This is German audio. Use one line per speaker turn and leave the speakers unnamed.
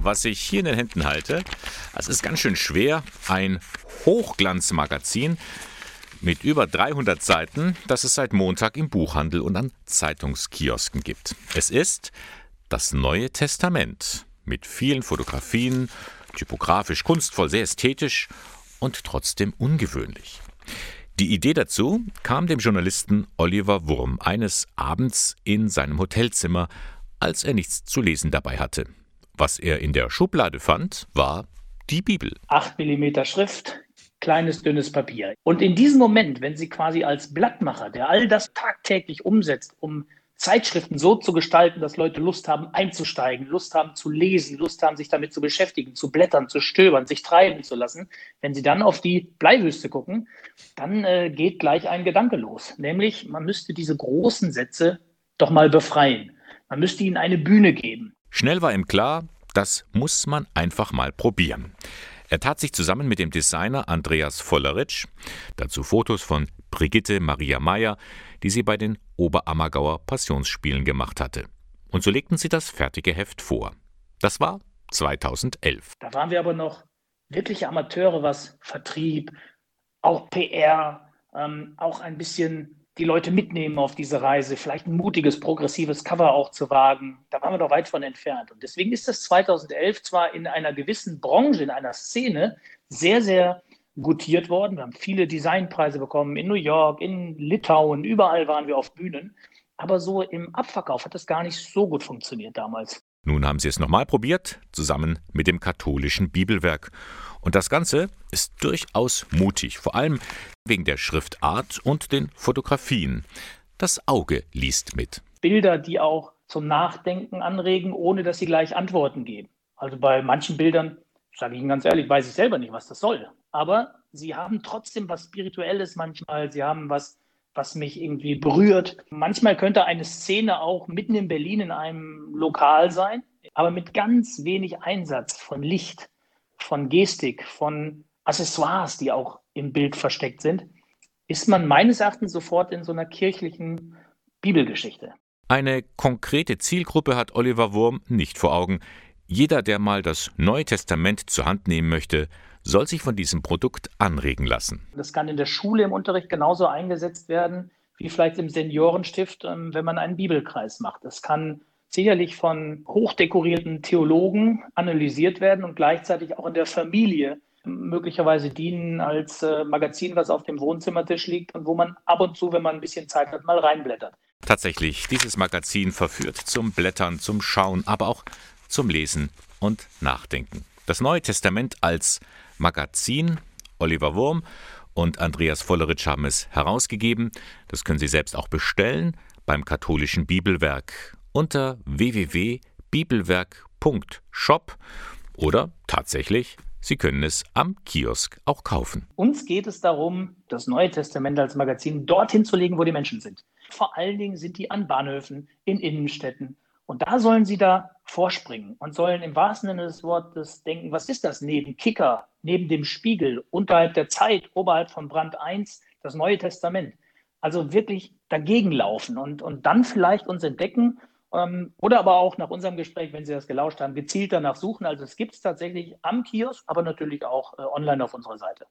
was ich hier in den Händen halte, das ist ganz schön schwer. Ein Hochglanzmagazin mit über 300 Seiten, das es seit Montag im Buchhandel und an Zeitungskiosken gibt. Es ist das Neue Testament mit vielen Fotografien, typografisch kunstvoll, sehr ästhetisch und trotzdem ungewöhnlich. Die Idee dazu kam dem Journalisten Oliver Wurm eines Abends in seinem Hotelzimmer, als er nichts zu lesen dabei hatte. Was er in der Schublade fand, war die Bibel.
8 mm Schrift, kleines, dünnes Papier. Und in diesem Moment, wenn Sie quasi als Blattmacher, der all das tagtäglich umsetzt, um Zeitschriften so zu gestalten, dass Leute Lust haben einzusteigen, Lust haben zu lesen, Lust haben, sich damit zu beschäftigen, zu blättern, zu stöbern, sich treiben zu lassen. Wenn Sie dann auf die Bleiwüste gucken, dann äh, geht gleich ein Gedanke los. Nämlich, man müsste diese großen Sätze doch mal befreien. Man müsste ihnen eine Bühne geben.
Schnell war ihm klar, das muss man einfach mal probieren. Er tat sich zusammen mit dem Designer Andreas Volleritsch, dazu Fotos von Brigitte Maria Meyer, die sie bei den Oberammergauer Passionsspielen gemacht hatte. Und so legten sie das fertige Heft vor. Das war 2011.
Da waren wir aber noch wirkliche Amateure, was Vertrieb, auch PR, ähm, auch ein bisschen die Leute mitnehmen auf diese Reise, vielleicht ein mutiges, progressives Cover auch zu wagen. Da waren wir doch weit von entfernt. Und deswegen ist das 2011 zwar in einer gewissen Branche, in einer Szene sehr, sehr gutiert worden. Wir haben viele Designpreise bekommen in New York, in Litauen, überall waren wir auf Bühnen. Aber so im Abverkauf hat das gar nicht so gut funktioniert damals.
Nun haben sie es nochmal probiert, zusammen mit dem katholischen Bibelwerk. Und das Ganze ist durchaus mutig, vor allem wegen der Schriftart und den Fotografien. Das Auge liest mit.
Bilder, die auch zum Nachdenken anregen, ohne dass sie gleich Antworten geben. Also bei manchen Bildern, sage ich Ihnen ganz ehrlich, weiß ich selber nicht, was das soll aber sie haben trotzdem was Spirituelles manchmal, sie haben was, was mich irgendwie berührt. Manchmal könnte eine Szene auch mitten in Berlin in einem Lokal sein, aber mit ganz wenig Einsatz von Licht, von Gestik, von Accessoires, die auch im Bild versteckt sind, ist man meines Erachtens sofort in so einer kirchlichen Bibelgeschichte.
Eine konkrete Zielgruppe hat Oliver Wurm nicht vor Augen. Jeder, der mal das Neue Testament zur Hand nehmen möchte, soll sich von diesem Produkt anregen lassen.
Das kann in der Schule im Unterricht genauso eingesetzt werden wie vielleicht im Seniorenstift, ähm, wenn man einen Bibelkreis macht. Das kann sicherlich von hochdekorierten Theologen analysiert werden und gleichzeitig auch in der Familie möglicherweise dienen als äh, Magazin, was auf dem Wohnzimmertisch liegt und wo man ab und zu, wenn man ein bisschen Zeit hat, mal reinblättert.
Tatsächlich, dieses Magazin verführt zum Blättern, zum Schauen, aber auch zum Lesen und Nachdenken. Das Neue Testament als Magazin. Oliver Wurm und Andreas Volleritsch haben es herausgegeben. Das können Sie selbst auch bestellen beim katholischen Bibelwerk unter www.bibelwerk.shop oder tatsächlich, Sie können es am Kiosk auch kaufen.
Uns geht es darum, das Neue Testament als Magazin dorthin zu legen, wo die Menschen sind. Vor allen Dingen sind die an Bahnhöfen, in Innenstädten, und da sollen sie da vorspringen und sollen im wahrsten Sinne des Wortes denken, was ist das neben Kicker, neben dem Spiegel, unterhalb der Zeit, oberhalb von Brand 1, das Neue Testament. Also wirklich dagegen laufen und, und dann vielleicht uns entdecken oder aber auch nach unserem Gespräch, wenn Sie das gelauscht haben, gezielt danach suchen. Also es gibt es tatsächlich am Kiosk, aber natürlich auch äh, online auf unserer Seite.